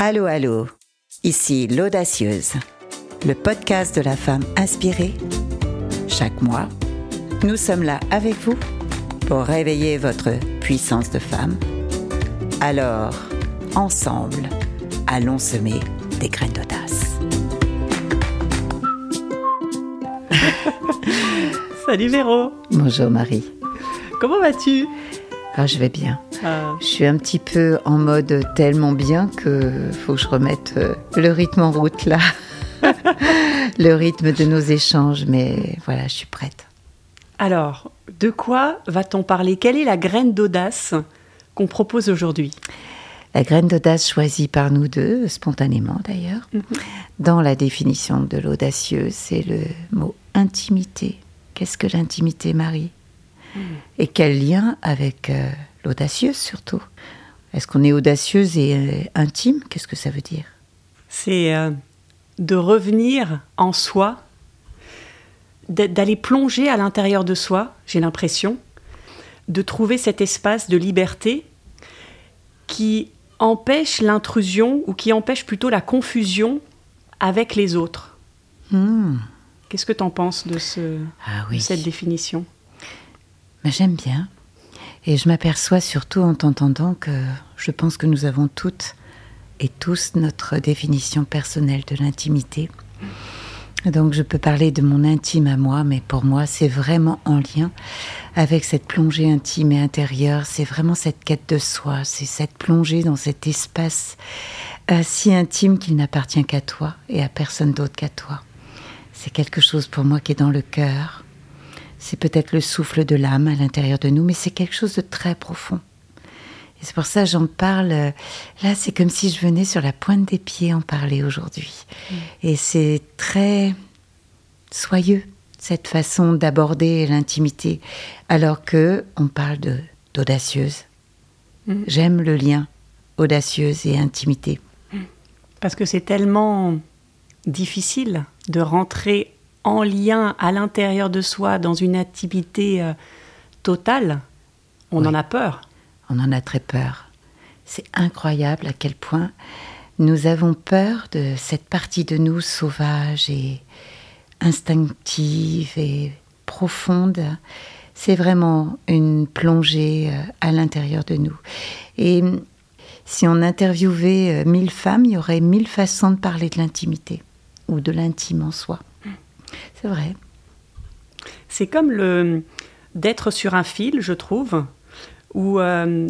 Allô, allô, ici l'Audacieuse, le podcast de la femme inspirée. Chaque mois, nous sommes là avec vous pour réveiller votre puissance de femme. Alors, ensemble, allons semer des graines d'audace. Salut Véro Bonjour Marie. Comment vas-tu? Ah, je vais bien. Ah, Je suis un petit peu en mode tellement bien que faut que je remette euh, le rythme en route là. le rythme de nos échanges, mais voilà, je suis prête. Alors, de quoi va-t-on parler? Quelle est la graine d'audace qu'on propose aujourd'hui? La graine d'audace choisie par nous deux, spontanément d'ailleurs, dans la définition de l'audacieuse, c'est le mot intimité. Qu'est-ce que l'intimité, Marie? Et quel lien avec euh, l'audacieuse surtout Est-ce qu'on est audacieuse et euh, intime? Qu'est-ce que ça veut dire? C'est euh, de revenir en soi, d'a- d'aller plonger à l'intérieur de soi, j'ai l'impression, de trouver cet espace de liberté qui empêche l'intrusion ou qui empêche plutôt la confusion avec les autres. Hmm. Qu'est-ce que tu en penses de, ce, Ah de cette définition? Mais j'aime bien. Et je m'aperçois surtout en t'entendant que je pense que nous avons toutes et tous notre définition personnelle de l'intimité. Donc je peux parler de mon intime à moi, mais pour moi c'est vraiment en lien avec cette plongée intime et intérieure, c'est vraiment cette quête de soi, c'est cette plongée dans cet espace euh, si intime qu'il n'appartient qu'à toi et à personne d'autre qu'à toi. C'est quelque chose pour moi qui est dans le cœur, c'est peut-être le souffle de l'âme à l'intérieur de nous, mais c'est quelque chose de très profond. Et c'est pour ça que j'en parle. euh, Là, c'est comme si je venais sur la pointe des pieds en parler aujourd'hui. Et c'est très soyeux, cette façon d'aborder l'intimité, alors que on parle de d'audacieuse. Mhm. J'aime le lien audacieuse et intimité. Parce que c'est tellement difficile de rentrer en lien à l'intérieur de soi dans une intimité euh, totale. On Oui. en a peur. On en a très peur. C'est incroyable à quel point nous avons peur de cette partie de nous sauvage et instinctive et profonde. C'est vraiment une plongée euh, à l'intérieur de nous. Et hum, si on interviewait euh, mille femmes, il y aurait mille façons de parler de l'intimité ou de l'intime en soi. C'est vrai. C'est comme le d'être sur un fil, je trouve, où euh,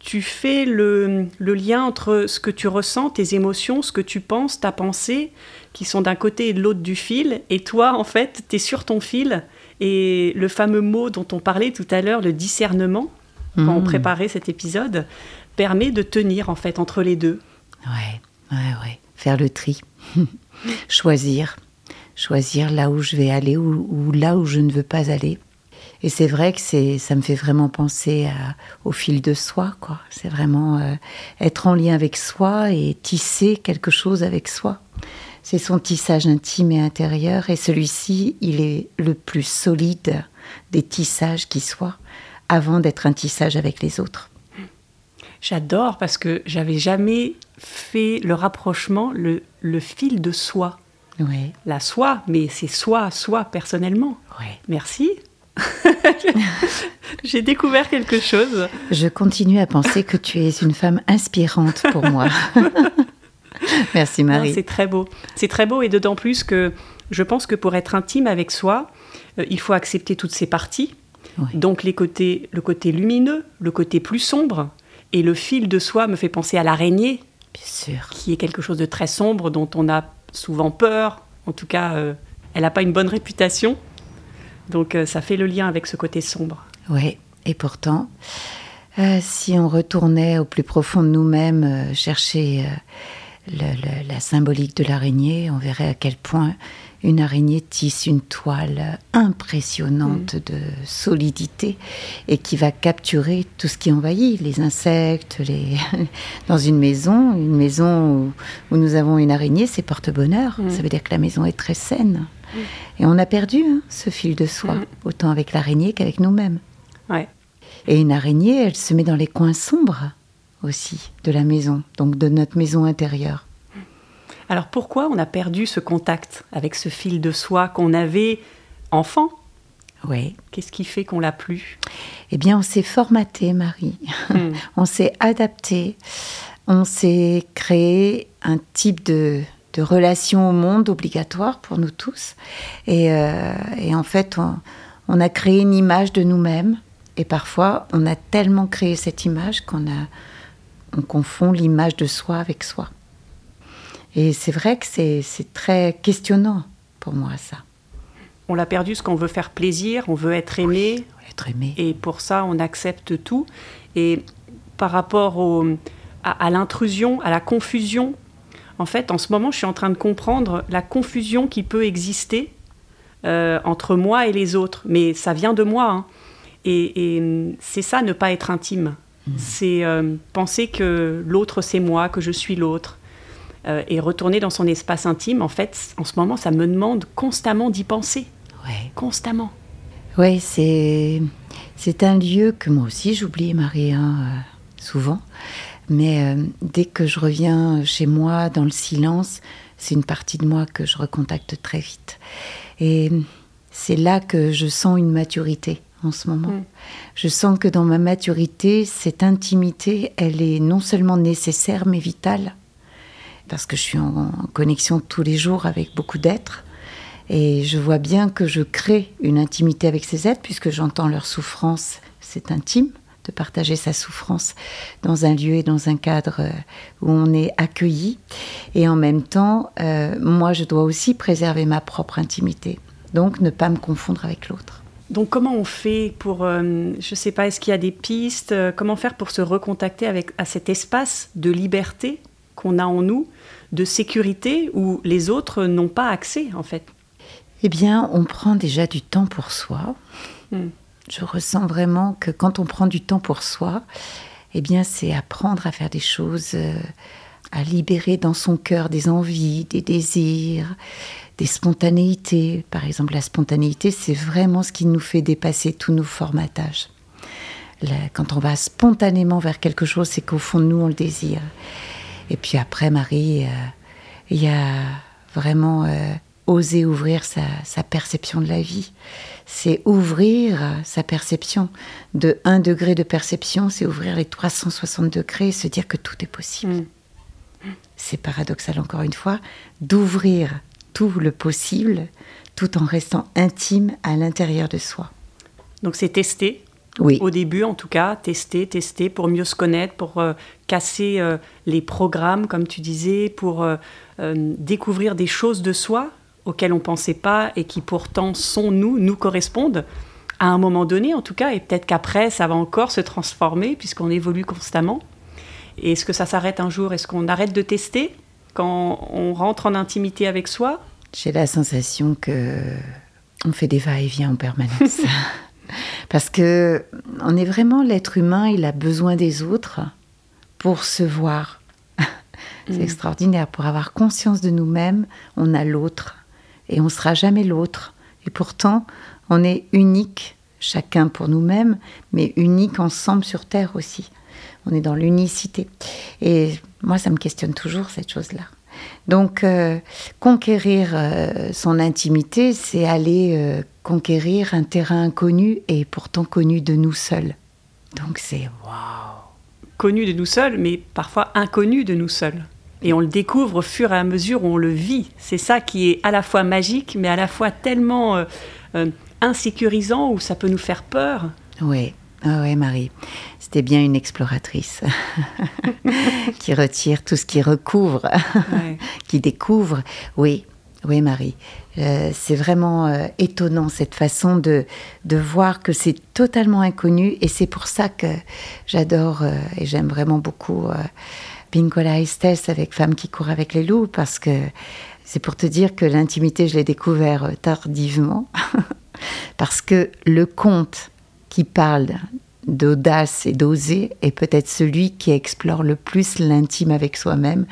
tu fais le, le lien entre ce que tu ressens, tes émotions, ce que tu penses, ta pensée, qui sont d'un côté et de l'autre du fil, et toi, en fait, tu es sur ton fil, et le fameux mot dont on parlait tout à l'heure, le discernement, quand on Mm. préparait cet épisode, permet de tenir, en fait, entre les deux. Ouais, ouais, ouais. Faire le tri. Choisir. Choisir là où je vais aller ou, là où je ne veux pas aller. Et c'est vrai que c'est, ça me fait vraiment penser au fil de soi, quoi. C'est vraiment euh, être en lien avec soi et tisser quelque chose avec soi. C'est son tissage intime et intérieur, et celui-ci, il est le plus solide des tissages qui soient, avant d'être un tissage avec les autres. J'adore parce que j'avais jamais fait le rapprochement, le fil de soi. Oui, La soi, mais c'est soi, soi personnellement. oui. Merci. J'ai découvert quelque chose. Je continue à penser que tu es une femme inspirante pour moi. Merci Marie. C'est très beau. C'est très beau et d'autant plus que je pense que pour être intime avec soi, euh, il faut accepter toutes ces parties. Oui. Donc les côtés, le côté lumineux, le côté plus sombre. Et le fil de soi me fait penser à l'araignée, Bien sûr. qui est quelque chose de très sombre, dont on a souvent peur. En tout cas, euh, elle n'a pas une bonne réputation. Donc euh, ça fait le lien avec ce côté sombre. Oui, et pourtant, euh, si on retournait au plus profond de nous-mêmes, chercher la symbolique de l'araignée, on verrait à quel point une araignée tisse une toile impressionnante de solidité et qui va capturer tout ce qui envahit, les insectes, les... dans une maison, une maison où, où nous avons une araignée, c'est porte-bonheur. Mm. Ça veut dire que la maison est très saine. Et on a perdu hein, ce fil de soi, Mm. autant avec l'araignée qu'avec nous-mêmes. Ouais. Et une araignée, elle se met dans les coins sombres aussi de la maison, donc de notre maison intérieure. Alors pourquoi on a perdu ce contact avec ce fil de soie qu'on avait enfant? Oui. Qu'est-ce qui fait qu'on l'a plus? Eh bien, on s'est formaté, Marie. Hmm. on s'est adapté. On s'est créé un type de, de relation au monde obligatoire pour nous tous. Et, euh, et en fait, on, on a créé une image de nous-mêmes. Et parfois, on a tellement créé cette image qu'on on confond l'image de soi avec soi. Et c'est vrai que c'est c'est très questionnant pour moi, ça. On l'a perdu parce qu'on veut faire plaisir, on veut être aimé, Être aimé. et pour ça on accepte tout. Et par rapport au- à, à l'intrusion, à la confusion, en fait en ce moment je suis en train de comprendre la confusion qui peut exister euh, entre moi et les autres. Mais ça vient de moi. hein. Et, et, hum, c'est ça, ne pas être intime. C'est euh, penser que l'autre c'est moi, que je suis l'autre. Euh, et retourner dans son espace intime, en fait, en ce moment, ça me demande constamment d'y penser. Ouais. Constamment. Oui, c'est c'est un lieu que moi aussi j'oublie, Marie, hein, euh, souvent. Mais euh, dès que je reviens chez moi dans le silence, c'est une partie de moi que je recontacte très vite. Et c'est là que je sens une maturité en ce moment. Mm. Je sens que dans ma maturité, cette intimité, elle est non seulement nécessaire mais vitale. Parce que je suis en, connexion tous les jours avec beaucoup d'êtres. Et je vois bien que je crée une intimité avec ces êtres, puisque j'entends leur souffrance. C'est intime de partager sa souffrance dans un lieu et dans un cadre euh, où on est accueilli. Et en même temps, euh, moi, je dois aussi préserver ma propre intimité. Donc, ne pas me confondre avec l'autre. Donc comment on fait pour, euh, je sais pas, est-ce qu'il y a des pistes Comment faire pour se recontacter avec à cet espace de liberté qu'on a en nous, de sécurité où les autres n'ont pas accès en fait Eh bien, on prend déjà du temps pour soi. Hmm. Je ressens vraiment que quand on prend du temps pour soi, eh bien, c'est apprendre à faire des choses, euh, à libérer dans son cœur des envies, des désirs, des spontanéités. Par exemple, la spontanéité, c'est vraiment ce qui nous fait dépasser tous nos formatages. Là, quand on va spontanément vers quelque chose, c'est qu'au fond de nous, on le désire. Et puis après, Marie, euh, il y a vraiment euh, oser ouvrir sa, sa perception de la vie. C'est ouvrir sa perception. De 1 degré de perception, c'est ouvrir les 360 degrés et se dire que tout est possible. Hmm. C'est paradoxal encore une fois, d'ouvrir tout le possible tout en restant intime à l'intérieur de soi. Donc c'est tester, Oui, au début en tout cas, tester, tester pour mieux se connaître, pour euh, casser euh, les programmes comme tu disais, pour euh, découvrir des choses de soi auxquelles on pensait pas et qui pourtant sont nous, nous correspondent à un moment donné en tout cas, et peut-être qu'après ça va encore se transformer puisqu'on évolue constamment. Et est-ce que ça s'arrête un jour? Est-ce qu'on arrête de tester quand on rentre en intimité avec soi? J'ai la sensation que on fait des va-et-vient en permanence. Parce que on est vraiment l'être humain, il a besoin des autres pour se voir. C'est Mm. extraordinaire. Pour avoir conscience de nous-mêmes, on a l'autre. Et on sera jamais l'autre. Et pourtant, on est unique, chacun pour nous-mêmes, mais unique ensemble sur Terre aussi. On est dans l'unicité. Et moi, ça me questionne toujours, cette chose-là. Donc, euh, conquérir euh, son intimité, c'est aller euh, conquérir un terrain inconnu et pourtant connu de nous seuls. Donc, c'est waouh! connu de nous seuls, mais parfois inconnu de nous seuls. Et on le découvre au fur et à mesure où on le vit. C'est ça qui est à la fois magique, mais à la fois tellement euh, euh, insécurisant où ça peut nous faire peur. Oui, ah ouais, Marie. C'était bien une exploratrice qui retire tout ce qui recouvre, Ouais. qui découvre. Oui, oui, Marie. Euh, c'est vraiment euh, étonnant cette façon de, de voir que c'est totalement inconnu et c'est pour ça que j'adore euh, et j'aime vraiment beaucoup Pinkola Estes avec Femme qui court avec les loups parce que c'est pour te dire que l'intimité, je l'ai découvert tardivement parce que le conte qui parle d'audace et d'oser est peut-être celui qui explore le plus l'intime avec soi-même.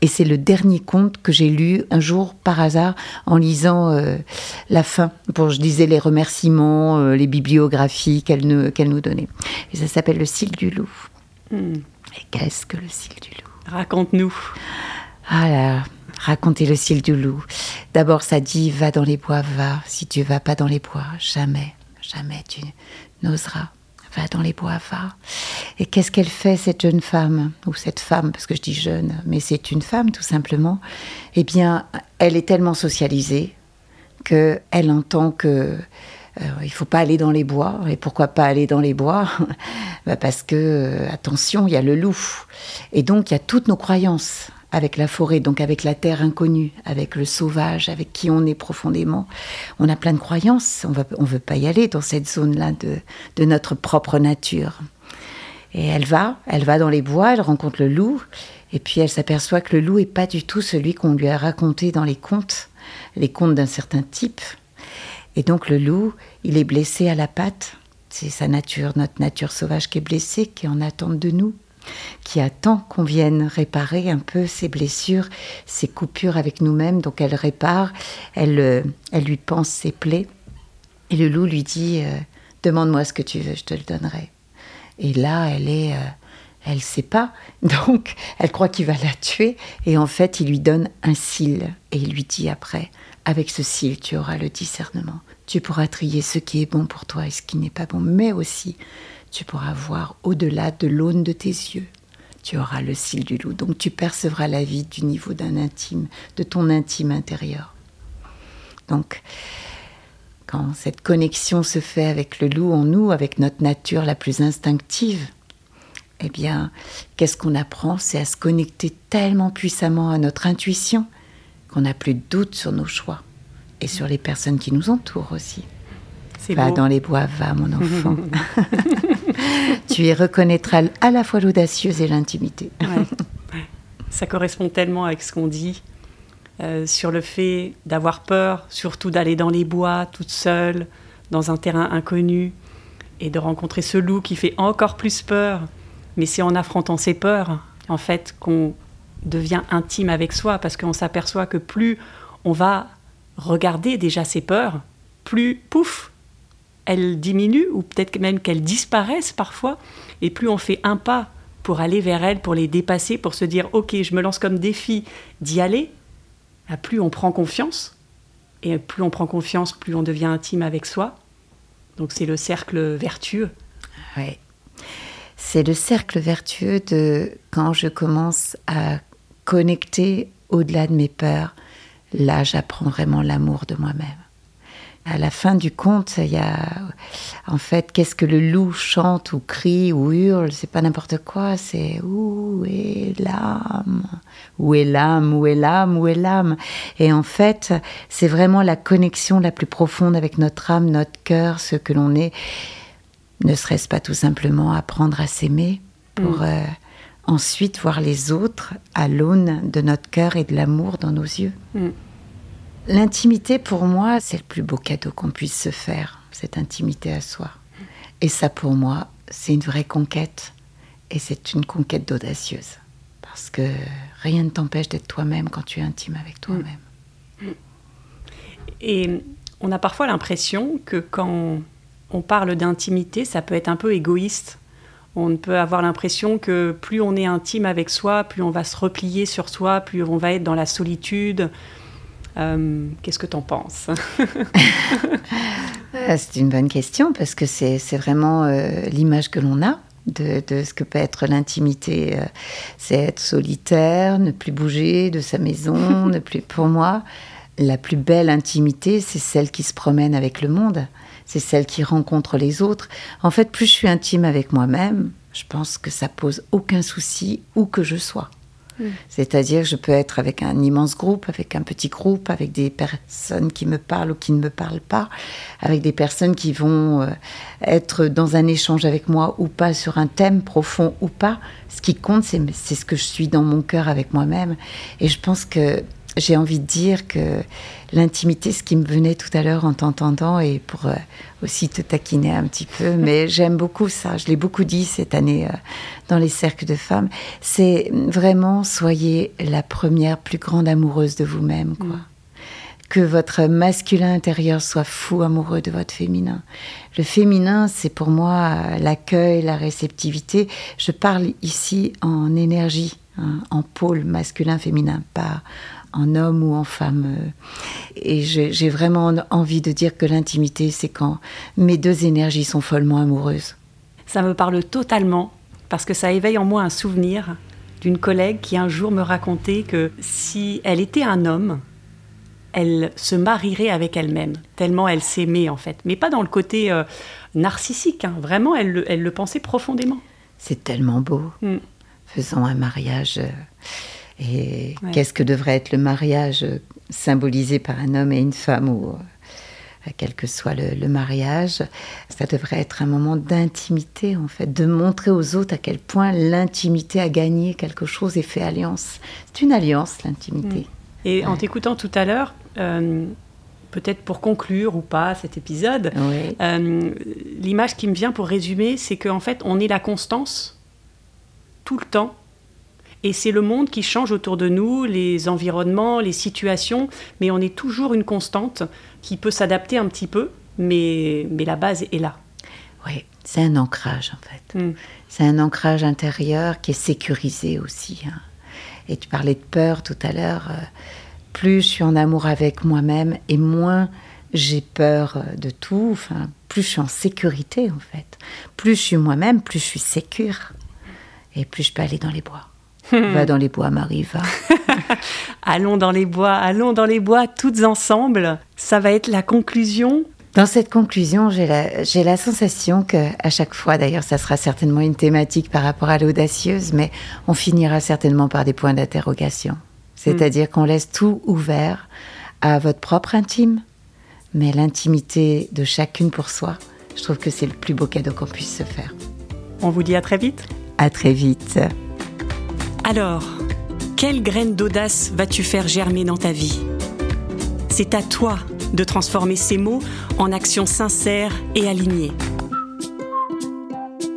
Et c'est le dernier conte que j'ai lu un jour par hasard en lisant euh, la fin. Bon, je lisais les remerciements, euh, les bibliographies qu'elle nous, nous donnait. Et ça s'appelle Le cil du loup. Hmm. Et qu'est-ce que le cil du loup? Raconte-nous. Ah là, racontez le cil du loup. D'abord, ça dit va dans les bois, va. Si tu vas pas dans les bois, jamais, jamais tu n'oseras. Va dans les bois, va. Et qu'est-ce qu'elle fait, cette jeune femme, ou cette femme, parce que je dis jeune, mais c'est une femme tout simplement Eh bien, elle est tellement socialisée qu'elle entend que euh, il faut pas aller dans les bois. Et pourquoi pas aller dans les bois bah Parce que, euh, attention, il y a le loup. Et donc, il y a toutes nos croyances avec la forêt, donc avec la terre inconnue, avec le sauvage, avec qui on est profondément. On a plein de croyances. On ne veut pas y aller dans cette zone-là de, de notre propre nature. Et elle va, elle va dans les bois, elle rencontre le loup, et puis elle s'aperçoit que le loup est pas du tout celui qu'on lui a raconté dans les contes, les contes d'un certain type. Et donc le loup, il est blessé à la patte. C'est sa nature, notre nature sauvage qui est blessée, qui est en attente de nous, qui attend qu'on vienne réparer un peu ses blessures, ses coupures avec nous-mêmes. Donc elle répare, elle, euh, elle lui pense ses plaies. Et le loup lui dit euh, Demande-moi ce que tu veux, je te le donnerai. Et là, elle est. Euh, elle sait pas, donc elle croit qu'il va la tuer, et en fait il lui donne un cil, et il lui dit après, avec ce cil, tu auras le discernement. Tu pourras trier ce qui est bon pour toi et ce qui n'est pas bon, mais aussi tu pourras voir au-delà de l'aune de tes yeux. Tu auras le cil du loup, donc tu percevras la vie du niveau d'un intime, de ton intime intérieur. Donc, quand cette connexion se fait avec le loup en nous, avec notre nature la plus instinctive, eh bien, qu'est-ce qu'on apprend? C'est à se connecter tellement puissamment à notre intuition qu'on n'a plus de doute sur nos choix et sur les personnes qui nous entourent aussi. Va dans les bois, va mon enfant. tu y reconnaîtras à la fois l'audacieuse et l'intimité. Ça correspond tellement avec ce qu'on dit euh, sur le fait d'avoir peur, surtout d'aller dans les bois toute seule, dans un terrain inconnu, et de rencontrer ce loup qui fait encore plus peur. Mais c'est en affrontant ses peurs, en fait, qu'on devient intime avec soi parce qu'on s'aperçoit que plus on va regarder déjà ses peurs, plus pouf, elles diminuent ou peut-être même qu'elles disparaissent parfois et plus on fait un pas pour aller vers elles, pour les dépasser, pour se dire ok, je me lance comme défi d'y aller, bah, plus on prend confiance et plus on prend confiance, plus on devient intime avec soi. Donc c'est le cercle vertueux. Oui. C'est le cercle vertueux de quand je commence à connecter au-delà de mes peurs, là j'apprends vraiment l'amour de moi-même. À la fin du conte, il y a en fait qu'est-ce que le loup chante ou crie ou hurle, c'est pas n'importe quoi, c'est où est l'âme? Où est l'âme Où est l'âme Où est l'âme? Et en fait, c'est vraiment la connexion la plus profonde avec notre âme, notre cœur, ce que l'on est. Ne serait-ce pas tout simplement apprendre à s'aimer pour mm. euh, ensuite voir les autres à l'aune de notre cœur et de l'amour dans nos yeux. Mm. L'intimité, pour moi, c'est le plus beau cadeau qu'on puisse se faire, cette intimité à soi. Et ça, pour moi, c'est une vraie conquête. Et c'est une conquête d'audacieuse. Parce que rien ne t'empêche d'être toi-même quand tu es intime avec toi-même. Et on a parfois l'impression que quand on parle d'intimité, ça peut être un peu égoïste on peut avoir l'impression que plus on est intime avec soi, plus on va se replier sur soi, plus on va être dans la solitude. Euh, qu'est-ce que tu en penses ah, C'est une bonne question parce que c'est vraiment euh, l'image que l'on a de, ce que peut être l'intimité. Euh, c'est être solitaire, ne plus bouger de sa maison, ne plus. Pour moi, la plus belle intimité, c'est celle qui se promène avec le monde c'est celle qui rencontre les autres. En fait, plus je suis intime avec moi-même, je pense que ça pose aucun souci où que je sois. Mm. C'est-à-dire je peux être avec un immense groupe, avec un petit groupe, avec des personnes qui me parlent ou qui ne me parlent pas, avec des personnes qui vont euh, être dans un échange avec moi ou pas, sur un thème profond ou pas. Ce qui compte, c'est ce que je suis dans mon cœur avec moi-même. Et je pense que j'ai envie de dire que l'intimité, ce qui me venait tout à l'heure en t'entendant, et pour euh, aussi te taquiner un petit peu, mais j'aime beaucoup ça, je l'ai beaucoup dit cette année euh, dans les cercles de femmes, c'est vraiment soyez la première plus grande amoureuse de vous-même. quoi. Mm. que votre masculin intérieur soit fou amoureux de votre féminin. Le féminin, c'est pour moi l'accueil, la réceptivité. Je parle ici en énergie, hein, en pôle masculin-féminin, pas en homme ou en femme. Et j'ai vraiment envie de dire que l'intimité, c'est quand mes deux énergies sont follement amoureuses. Ça me parle totalement parce que ça éveille en moi un souvenir d'une collègue qui un jour me racontait que si elle était un homme, elle se marierait avec elle-même, tellement elle s'aimait en fait. Mais pas dans le côté euh, narcissique, hein. vraiment, elle le, pensait profondément. C'est tellement beau. Mm. Faisons un mariage. Euh, et qu'est-ce que devrait être le mariage euh, symbolisé par un homme et une femme ou quel que soit le, mariage, ça devrait être un moment d'intimité en fait, de montrer aux autres à quel point l'intimité a gagné quelque chose et fait alliance. C'est une alliance l'intimité. Mm. Et en t'écoutant tout à l'heure, euh, peut-être pour conclure ou pas cet épisode, euh, l'image qui me vient pour résumer, c'est qu'en fait, on est la constance tout le temps. Et c'est le monde qui change autour de nous, les environnements, les situations, mais on est toujours une constante qui peut s'adapter un petit peu, mais, mais la base est là. Oui, c'est un ancrage en fait. Hmm. C'est un ancrage intérieur qui est sécurisé aussi. Hein. Et tu parlais de peur tout à l'heure. Euh, plus je suis en amour avec moi-même et moins j'ai peur euh, de tout. Enfin, plus je suis en sécurité en fait. Plus je suis moi-même, plus je suis sécure. Et plus je peux aller dans les bois. Va dans les bois, Marie, va. allons dans les bois, allons dans les bois, toutes ensemble. Ça va être la conclusion? Dans cette conclusion, j'ai la, j'ai la sensation que, à chaque fois, d'ailleurs, ça sera certainement une thématique par rapport à l'audacieuse, mais on finira certainement par des points d'interrogation. C'est-à-dire qu'on laisse tout ouvert à votre propre intime, mais l'intimité de chacune pour soi, je trouve que c'est le plus beau cadeau qu'on puisse se faire. On vous dit à très vite. À très vite. Alors, quelle graine d'audace vas-tu faire germer dans ta vie? C'est à toi de transformer ces mots en actions sincères et alignées.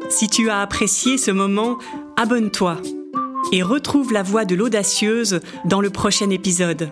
Si tu as apprécié ce moment, abonne-toi et retrouve la voix de l'audacieuse dans le prochain épisode.